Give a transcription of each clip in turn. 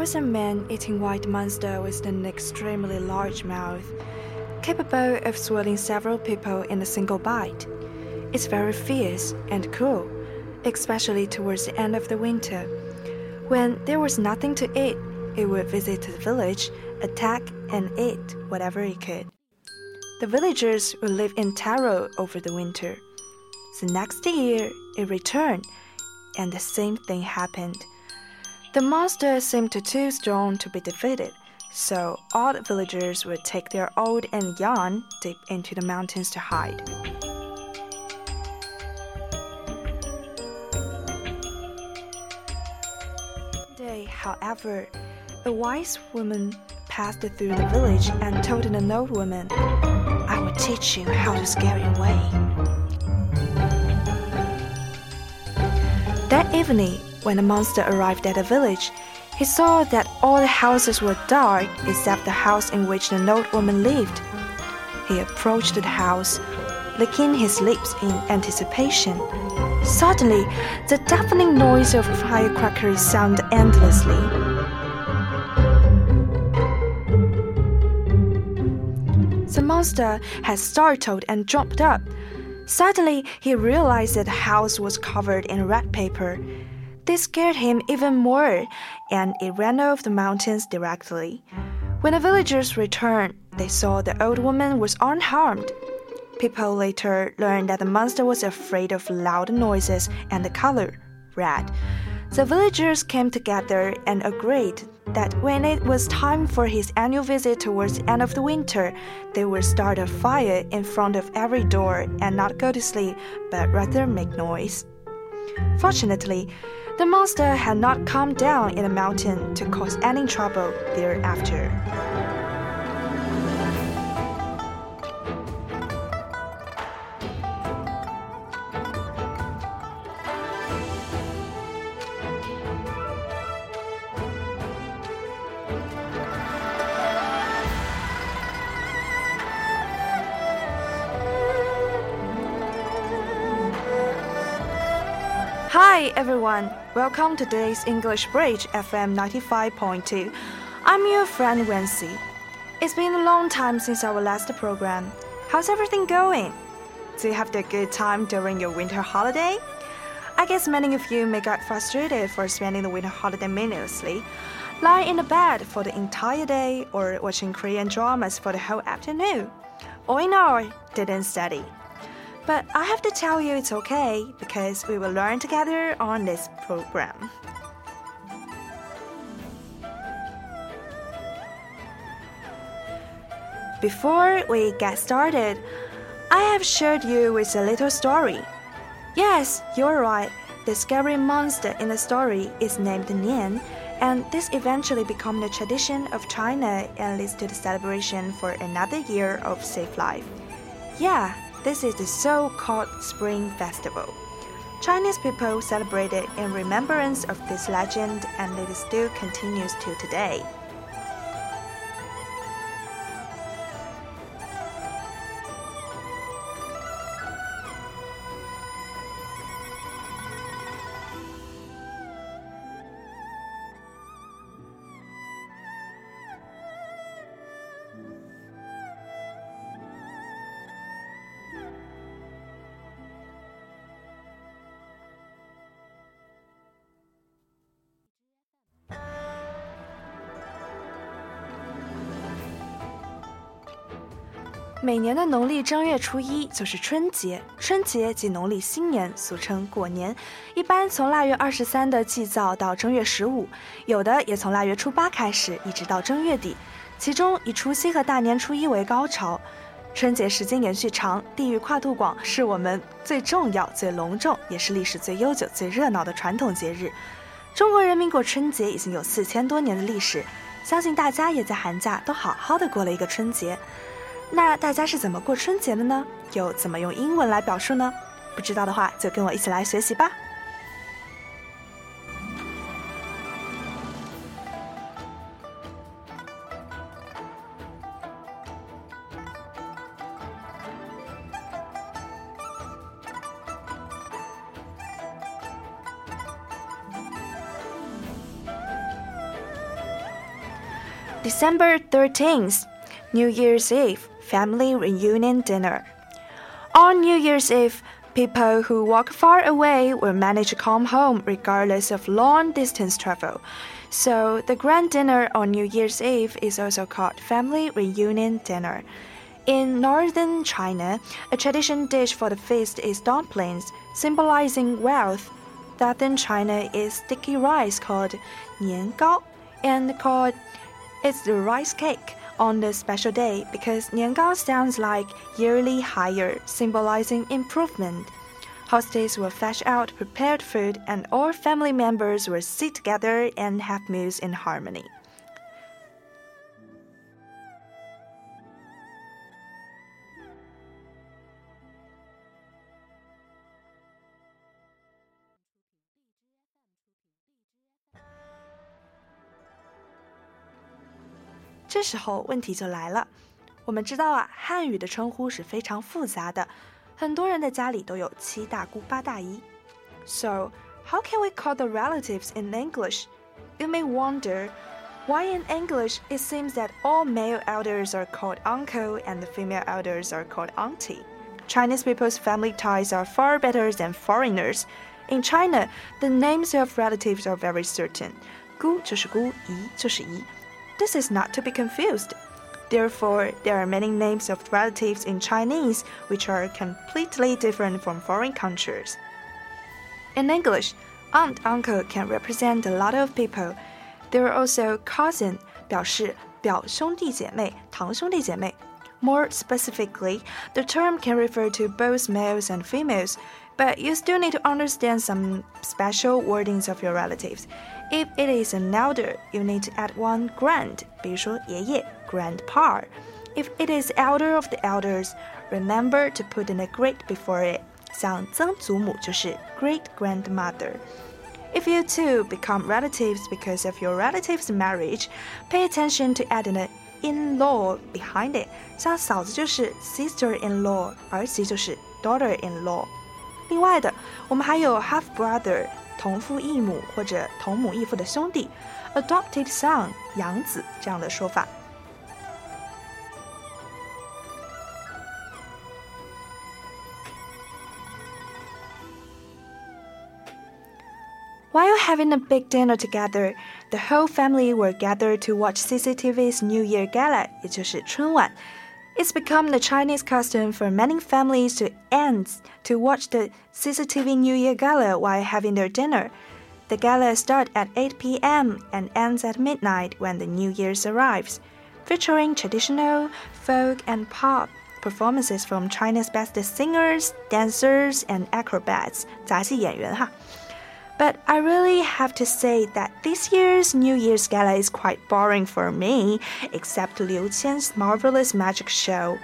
was a man eating white monster with an extremely large mouth, capable of swallowing several people in a single bite. It's very fierce and cruel, especially towards the end of the winter. When there was nothing to eat, it would visit the village, attack, and eat whatever it could. The villagers would live in terror over the winter. The next year, it returned, and the same thing happened. The monster seemed too strong to be defeated, so all the villagers would take their old and young deep into the mountains to hide. One Day, however, a wise woman passed through the village and told an old woman, I will teach you how to scare it away. That evening, when the monster arrived at the village, he saw that all the houses were dark except the house in which the old woman lived. He approached the house, licking his lips in anticipation. Suddenly, the deafening noise of firecrackers sounded endlessly. The monster had startled and jumped up. Suddenly, he realized that the house was covered in red paper. This scared him even more, and it ran off the mountains directly. When the villagers returned, they saw the old woman was unharmed. People later learned that the monster was afraid of loud noises and the color, red. The villagers came together and agreed that when it was time for his annual visit towards the end of the winter, they would start a fire in front of every door and not go to sleep, but rather make noise. Fortunately, the monster had not come down in the mountain to cause any trouble thereafter. Hi everyone, welcome to today's English Bridge FM 95.2. I'm your friend Wency. It's been a long time since our last program. How's everything going? Do you have a good time during your winter holiday? I guess many of you may get frustrated for spending the winter holiday meaninglessly, lying in the bed for the entire day or watching Korean dramas for the whole afternoon. All in all, didn't study. But I have to tell you it's okay because we will learn together on this program. Before we get started, I have shared you with a little story. Yes, you're right. The scary monster in the story is named Nian, and this eventually became the tradition of China and leads to the celebration for another year of safe life. Yeah, this is the so called Spring Festival. Chinese people celebrate it in remembrance of this legend, and it still continues till today. 每年的农历正月初一就是春节，春节即农历新年，俗称过年。一般从腊月二十三的祭灶到正月十五，有的也从腊月初八开始，一直到正月底。其中以除夕和大年初一为高潮。春节时间延续长，地域跨度广，是我们最重要、最隆重，也是历史最悠久、最热闹的传统节日。中国人民过春节已经有四千多年的历史，相信大家也在寒假都好好的过了一个春节。那大家是怎么过春节的呢？又怎么用英文来表述呢？不知道的话，就跟我一起来学习吧。December 13th, New Year's Eve, family reunion dinner. On New Year's Eve, people who walk far away will manage to come home regardless of long distance travel. So, the grand dinner on New Year's Eve is also called family reunion dinner. In northern China, a traditional dish for the feast is dumplings, symbolizing wealth. Southern China is sticky rice called niangao and called it's the rice cake on the special day because Niangao sounds like yearly higher, symbolizing improvement. Hostess will fetch out prepared food, and all family members will sit together and have meals in harmony. 这时候问题就来了，我们知道啊，汉语的称呼是非常复杂的，很多人的家里都有七大姑八大姨。So how can we call the relatives in English? You may wonder. Why in English it seems that all male elders are called uncle and the female elders are called auntie? Chinese people's family ties are far better than foreigners. In China, the names of relatives are very certain. 姑就是姑，姨就是姨。 this is not to be confused. Therefore, there are many names of relatives in Chinese which are completely different from foreign cultures. In English, aunt uncle can represent a lot of people. There are also cousin 表示表兄弟姐妹、堂兄弟姐妹. More specifically, the term can refer to both males and females, but you still need to understand some special wordings of your relatives. If it is an elder, you need to add one grand, 比如说爷爷 grandpa. If it is elder of the elders, remember to put in a great before it. 像曾祖母就是 great grandmother. If you two become relatives because of your relative's marriage, pay attention to adding an in-law behind it. 像嫂子就是 sister-in-law，儿媳就是 daughter-in-law。 另外的，我们还有 half brother。同父异母或者同母异父的兄弟，adopted son 养子这样的说法。While having a big dinner together, the whole family were gathered to watch CCTV's New Year Gala，也就是春晚。 it's become the Chinese custom for many families to end to watch the CCTV New Year Gala while having their dinner. The gala starts at 8 p.m. and ends at midnight when the New Year's arrives, featuring traditional, folk, and pop performances from China's best singers, dancers, and acrobats. 杂技演员哈。 but I really have to say that this year's New Year's Gala is quite boring for me, except Liu Qian's marvelous magic show.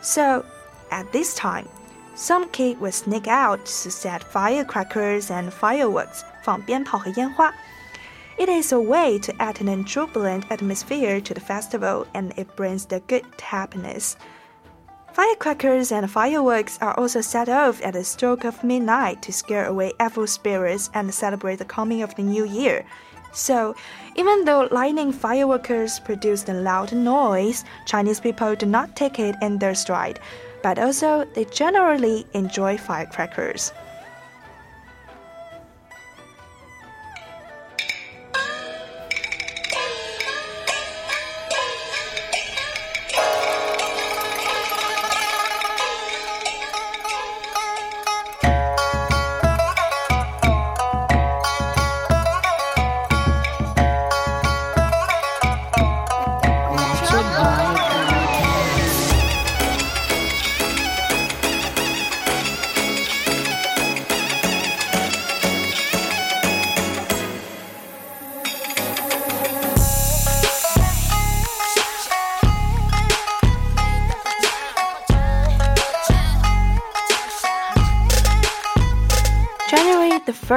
So, at this time, some kid will sneak out to set firecrackers and fireworks, 放鞭炮和烟花. It is a way to add an jubilant atmosphere to the festival and it brings the good happiness. Firecrackers and fireworks are also set off at the stroke of midnight to scare away evil spirits and celebrate the coming of the new year. So, even though lightning fireworks produce a loud noise, Chinese people do not take it in their stride, but also they generally enjoy firecrackers.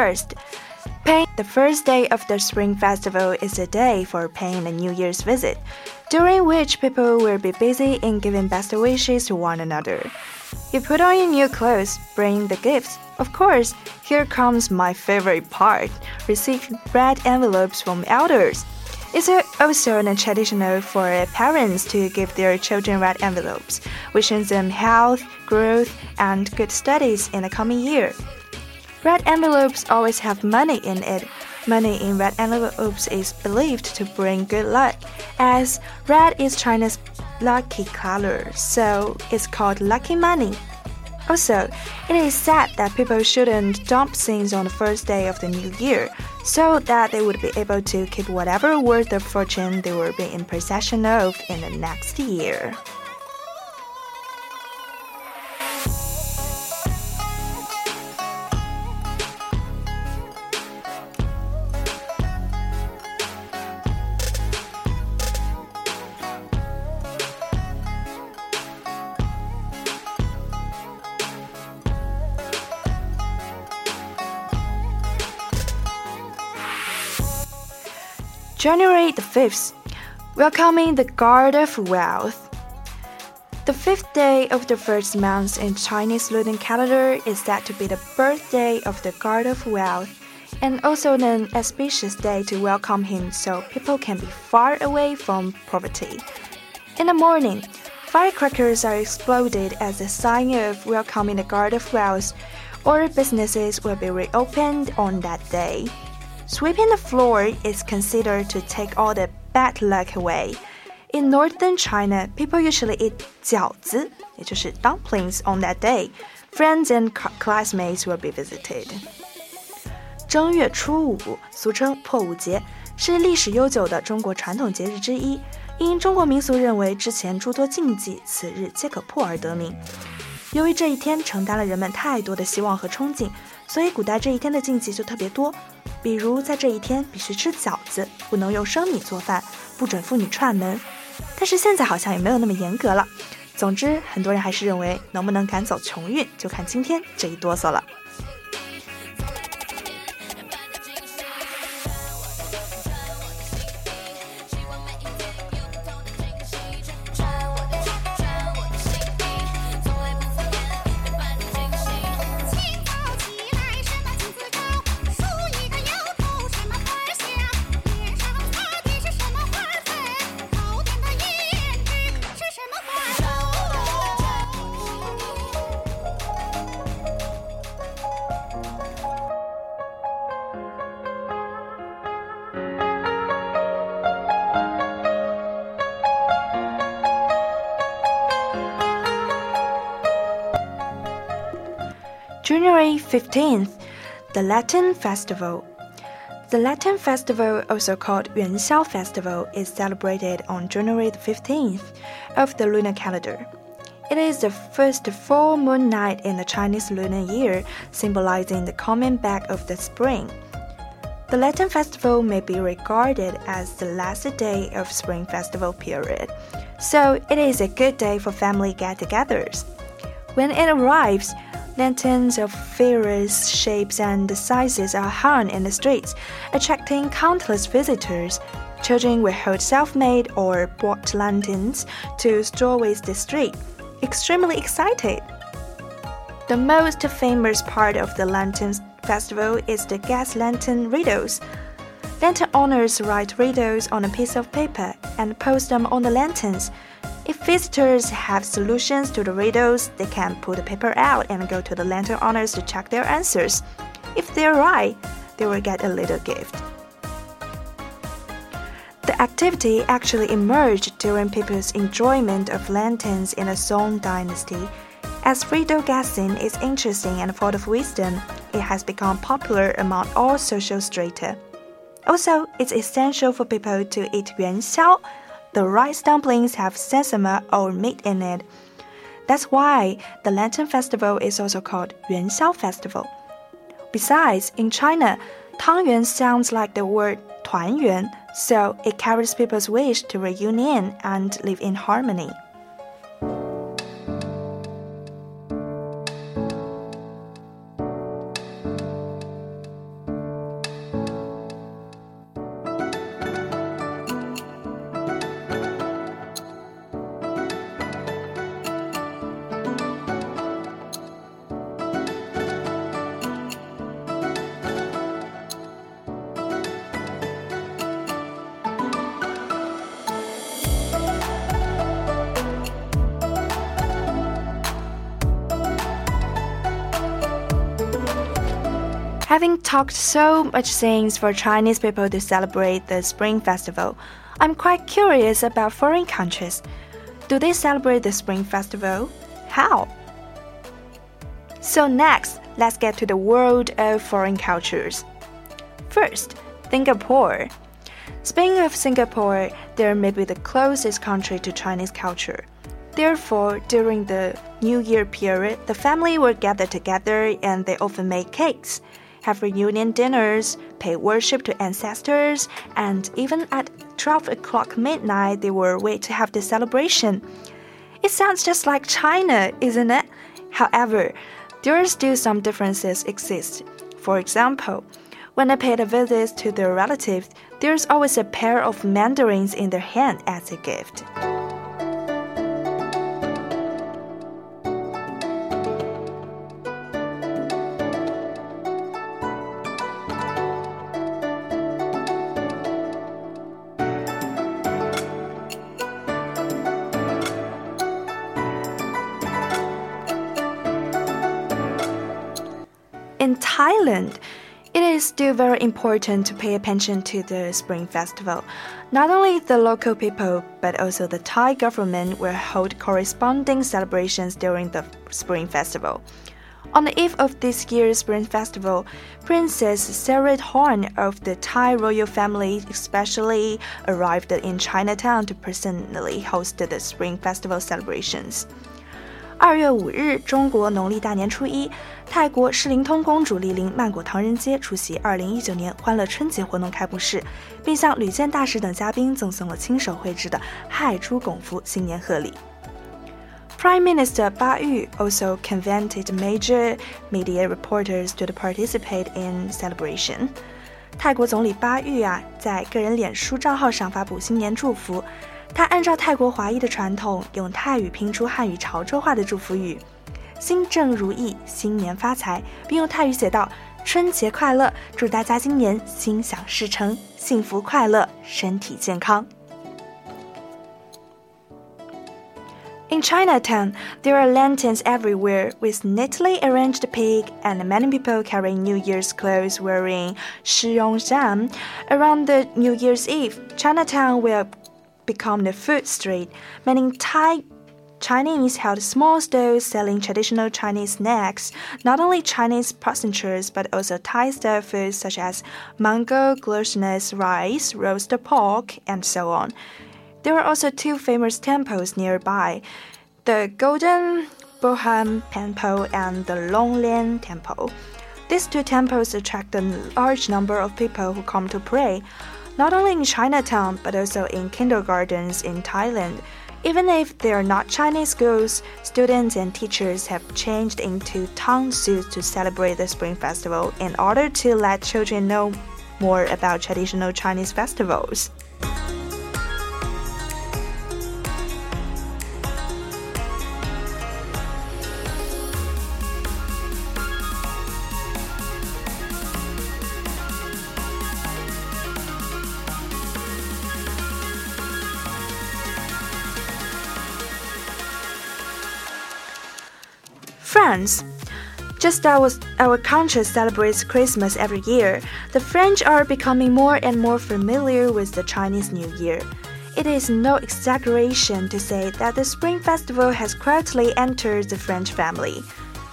The first. Paying the first day of the Spring Festival is a day for paying a New Year's visit, during which people will be busy in giving best wishes to one another. You put on your new clothes, bring the gifts. Of course, here comes my favorite part receive red envelopes from elders. It's also a traditional for parents to give their children red envelopes, wishing them health, growth, and good studies in the coming year. Red envelopes always have money in it. Money in red envelopes is believed to bring good luck, as red is China's lucky color, so it's called lucky money. Also, it is said that people shouldn't dump things on the first day of the new year, so that they would be able to keep whatever worth of fortune they will be in possession of in the next year. January the 5th, welcoming the God of Wealth. The fifth day of the first month in Chinese lunar calendar is said to be the birthday of the God of Wealth, and also an auspicious day to welcome him so people can be far away from poverty. In the morning, firecrackers are exploded as a sign of welcoming the God of Wealth, or businesses will be reopened on that day. Sweeping the floor is considered to take all the bad luck away. In northern China, people usually eat 饺子, dumplings on that day. Friends and classmates will be visited. 正月初五，俗称破五节，是历史悠久的中国传统节日之一。因中国民俗认为之前诸多禁忌，此日皆可破而得名。由于这一天承担了人们太多的希望和憧憬， 所以古代这一天的禁忌就特别多。比如在这一天必须吃饺子，不能用生米做饭，不准妇女串门。但是现在好像也没有那么严格了。总之，很多人还是认为能不能赶走穷运，就看今天这一哆嗦了。January 15th, the Lantern Festival. The Lantern Festival, also called Yuanxiao Festival, is celebrated on January 15th of the lunar calendar. It is the first full moon night in the Chinese lunar year, symbolizing the coming back of the spring. The Lantern Festival may be regarded as the last day of spring festival period, so it is a good day for family get-togethers. When it arrives, Lanterns of various shapes and sizes are hung in the streets, attracting countless visitors. Children will hold self made or bought lanterns to stroll with the street, extremely excited. The most famous part of the Lantern Festival is the gas lantern riddles. Lantern owners write riddles on a piece of paper and post them on the lanterns. If visitors have solutions to the riddles, they can pull the paper out and go to the lantern owners to check their answers. If they're right, they will get a little gift. The activity actually emerged during people's enjoyment of lanterns in the Song dynasty. As riddle guessing is interesting and full of wisdom, it has become popular among all social strata. Also, it's essential for people to eat yuan xiao the rice dumplings have sesame or meat in it. That's why the Lantern Festival is also called Yuanxiao Festival. Besides, in China, Tangyuan sounds like the word 团圆, so it carries people's wish to reunion and live in harmony. Having talked so much things for Chinese people to celebrate the Spring Festival, I'm quite curious about foreign countries. Do they celebrate the Spring Festival? How? So, next, let's get to the world of foreign cultures. First, Singapore. Speaking of Singapore, they may be the closest country to Chinese culture. Therefore, during the New Year period, the family will gather together and they often make cakes, have reunion dinners, pay worship to ancestors, and even at 12 o'clock midnight, they will wait to have the celebration. It sounds just like China, isn't it? However, there are still some differences exist. For example, when I paid a visit to their relatives, there's always a pair of mandarins in their hand as a gift. In Thailand, it is still very important to pay attention to the Spring Festival. Not only the local people, but also the Thai government will hold corresponding celebrations during the Spring Festival. On the eve of this year's Spring Festival, Princess Sirindhorn of the Thai royal family especially arrived in Chinatown to personally host the Spring Festival celebrations. 二月五日，中国农历大年初一，泰国世灵通公主莅临曼谷唐人街出席二零一九年欢乐春节活动开幕式，并向吕健大使等嘉宾赠送了亲手绘制的亥猪拱福新年贺礼。Prime Minister Ba Yu also convened major media reporters to participate in celebration. 泰国总理巴育啊，在个人脸书账号上发布新年祝福。他按照泰国华裔的传统，用泰语拼出汉语潮州话的祝福语：“心正如意，新年发财。”并用泰语写道：“春节快乐，祝大家今年心想事成，幸福快乐，身体健康。” In Chinatown, there are lanterns everywhere with neatly arranged pig and many people carrying New Year's clothes wearing Shiyong Around the New Year's Eve, Chinatown will become the food street, meaning Thai Chinese held small stalls selling traditional Chinese snacks, not only Chinese passengers but also Thai style foods such as mango, glutinous rice, roasted pork, and so on. There are also two famous temples nearby the Golden Boham Temple and the Longlian Temple. These two temples attract a large number of people who come to pray not only in Chinatown but also in kindergartens in Thailand. Even if they are not Chinese schools, students and teachers have changed into town suits to celebrate the Spring Festival in order to let children know more about traditional Chinese festivals. France. Just as our country celebrates Christmas every year, the French are becoming more and more familiar with the Chinese New Year. It is no exaggeration to say that the Spring Festival has quietly entered the French family.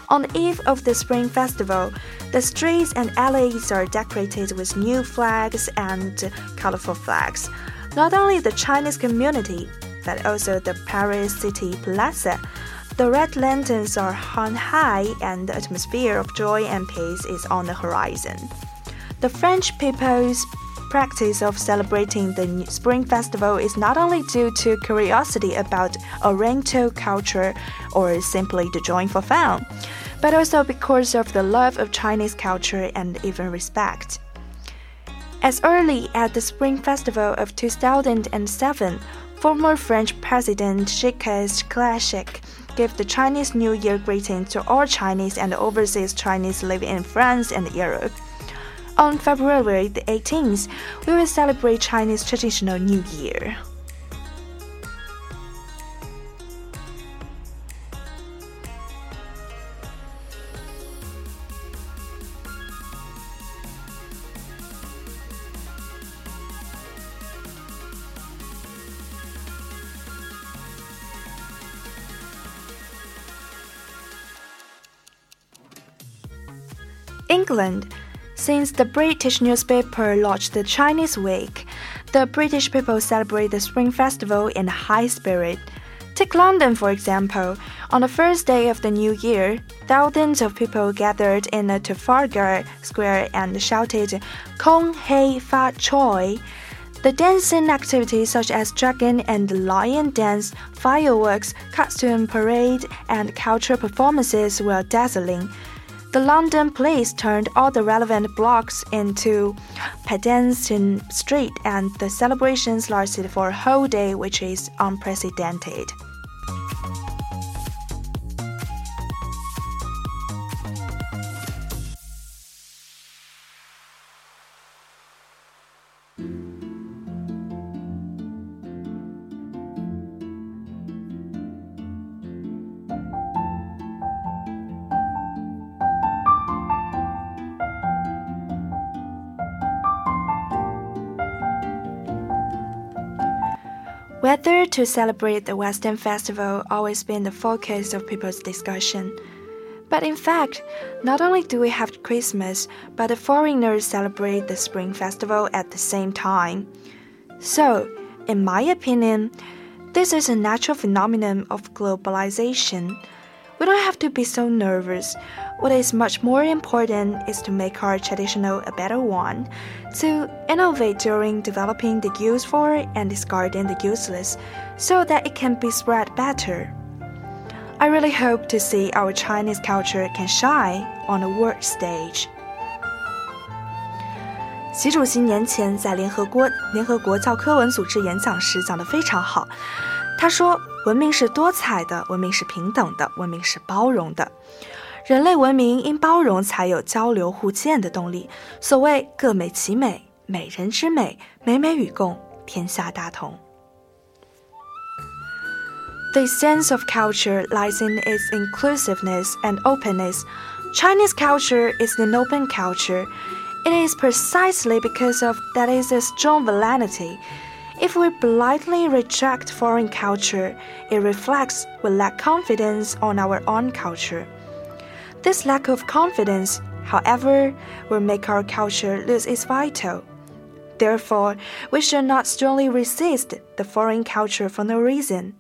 On the eve of the Spring Festival, the streets and alleys are decorated with new flags and colorful flags. Not only the Chinese community, but also the Paris City Plaza the red lanterns are hung high, and the atmosphere of joy and peace is on the horizon. The French people's practice of celebrating the Spring Festival is not only due to curiosity about Oriental culture or simply to join for fun, but also because of the love of Chinese culture and even respect. As early as the Spring Festival of 2007, former French President Jacques Chirac give the Chinese New Year greeting to all Chinese and overseas Chinese living in France and Europe. On February the 18th, we will celebrate Chinese traditional New Year. England. Since the British newspaper launched the Chinese Week, the British people celebrate the Spring Festival in high spirit. Take London, for example. On the first day of the new year, thousands of people gathered in the Trafalgar Square and shouted, Kong Hei Fa Choi. The dancing activities such as dragon and lion dance, fireworks, costume parade, and cultural performances were dazzling. The London police turned all the relevant blocks into pedestrian street and the celebrations lasted for a whole day which is unprecedented. Whether to celebrate the Western Festival always been the focus of people's discussion. But in fact, not only do we have Christmas, but the foreigners celebrate the Spring Festival at the same time. So, in my opinion, this is a natural phenomenon of globalization. We don't have to be so nervous. What is much more important is to make our traditional a better one, to innovate during developing the useful and discarding the useless, so that it can be spread better. I really hope to see our Chinese culture can shine on the world stage. 习主席年前在联合国联合国教科文组织演讲时讲得非常好，他说：“文明是多彩的，文明是平等的，文明是包容的。” 人类文明因包容才有交流互鉴的动力。所谓各美其美，美人之美，美美与共，天下大同。The sense of culture lies in its inclusiveness and openness. Chinese culture is an open culture. It is precisely because of that is a strong validity. If we blindly reject foreign culture, it reflects we lack confidence on our own culture. This lack of confidence, however, will make our culture lose its vital. Therefore, we should not strongly resist the foreign culture for no reason.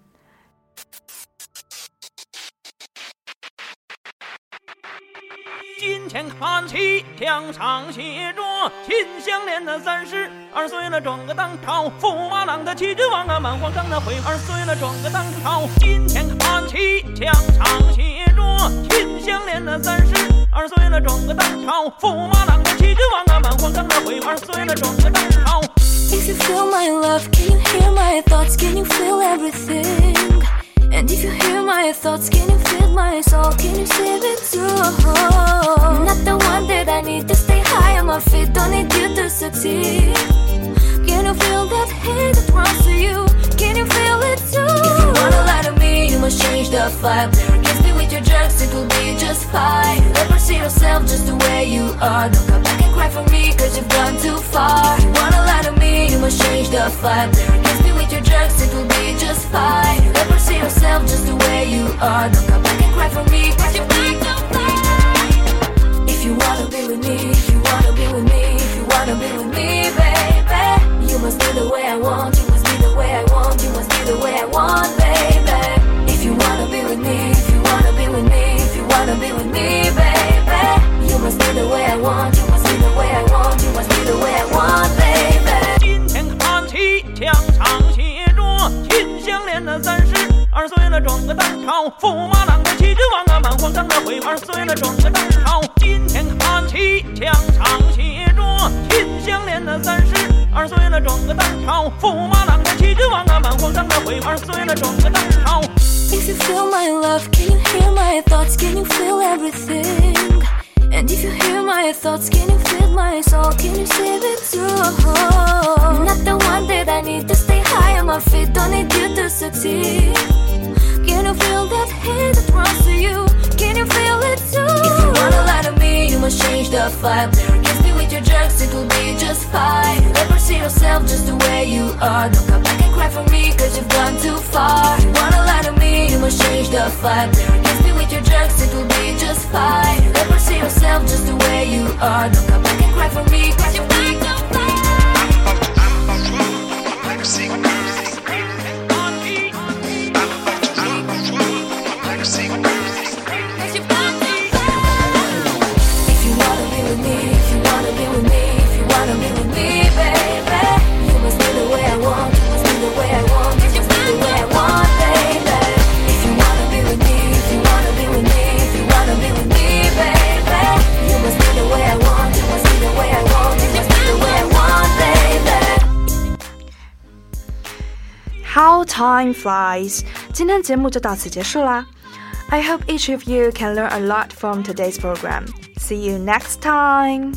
金钱看齐，墙上写着“秦香莲的三十二岁了，转个当朝；驸马郎的齐君王啊，满皇上的回二岁了，转个当朝。金钱看齐，墙上写着“秦香莲的三十二岁了，转个当朝；驸马郎的齐君王啊，满皇上的回二岁了，转个当朝。If you feel my love, can you hear my thoughts? Can you feel everything? And if you hear my thoughts, can you feel my soul? Can you see it too? Not the one that I need to stay high on my feet. Don't need you to succeed. Can you feel that hate that runs to you? Can you feel it too? If you wanna lie to me, you must change the vibe. There with your drugs, it will be just fine. Never see yourself just the way you are. Don't come back and cry for me, cause you've gone too far. If you wanna lie to me, you must change the vibe. There against me with your drugs, it will be just fine. Never see yourself just the way you are. Don't come 了，转个当朝；驸马郎的齐君王啊，满皇上的回二岁了，转个当朝。 If you feel my love, can you hear my thoughts? Can you feel everything? And if you hear my thoughts, can you feel my soul? Can you see it too? Not the one that I need to stay high on my feet. Don't need you to succeed. Can you feel that hate that runs to you? Can you feel it too? If you wanna lie to me, you must change the vibe. There with your drugs, it will be just fine. Never see yourself just the way you are. Don't come back and cry for me, cause you've gone too far. If You wanna lie to me, you must change the vibe. There against me with your drugs, it will be just fine. Never see yourself just the way you are. Don't come back and cry for me, cause you've gone too far. flies。今天节目就到此结束啦。I hope each of you can learn a lot from today's program. See you next time.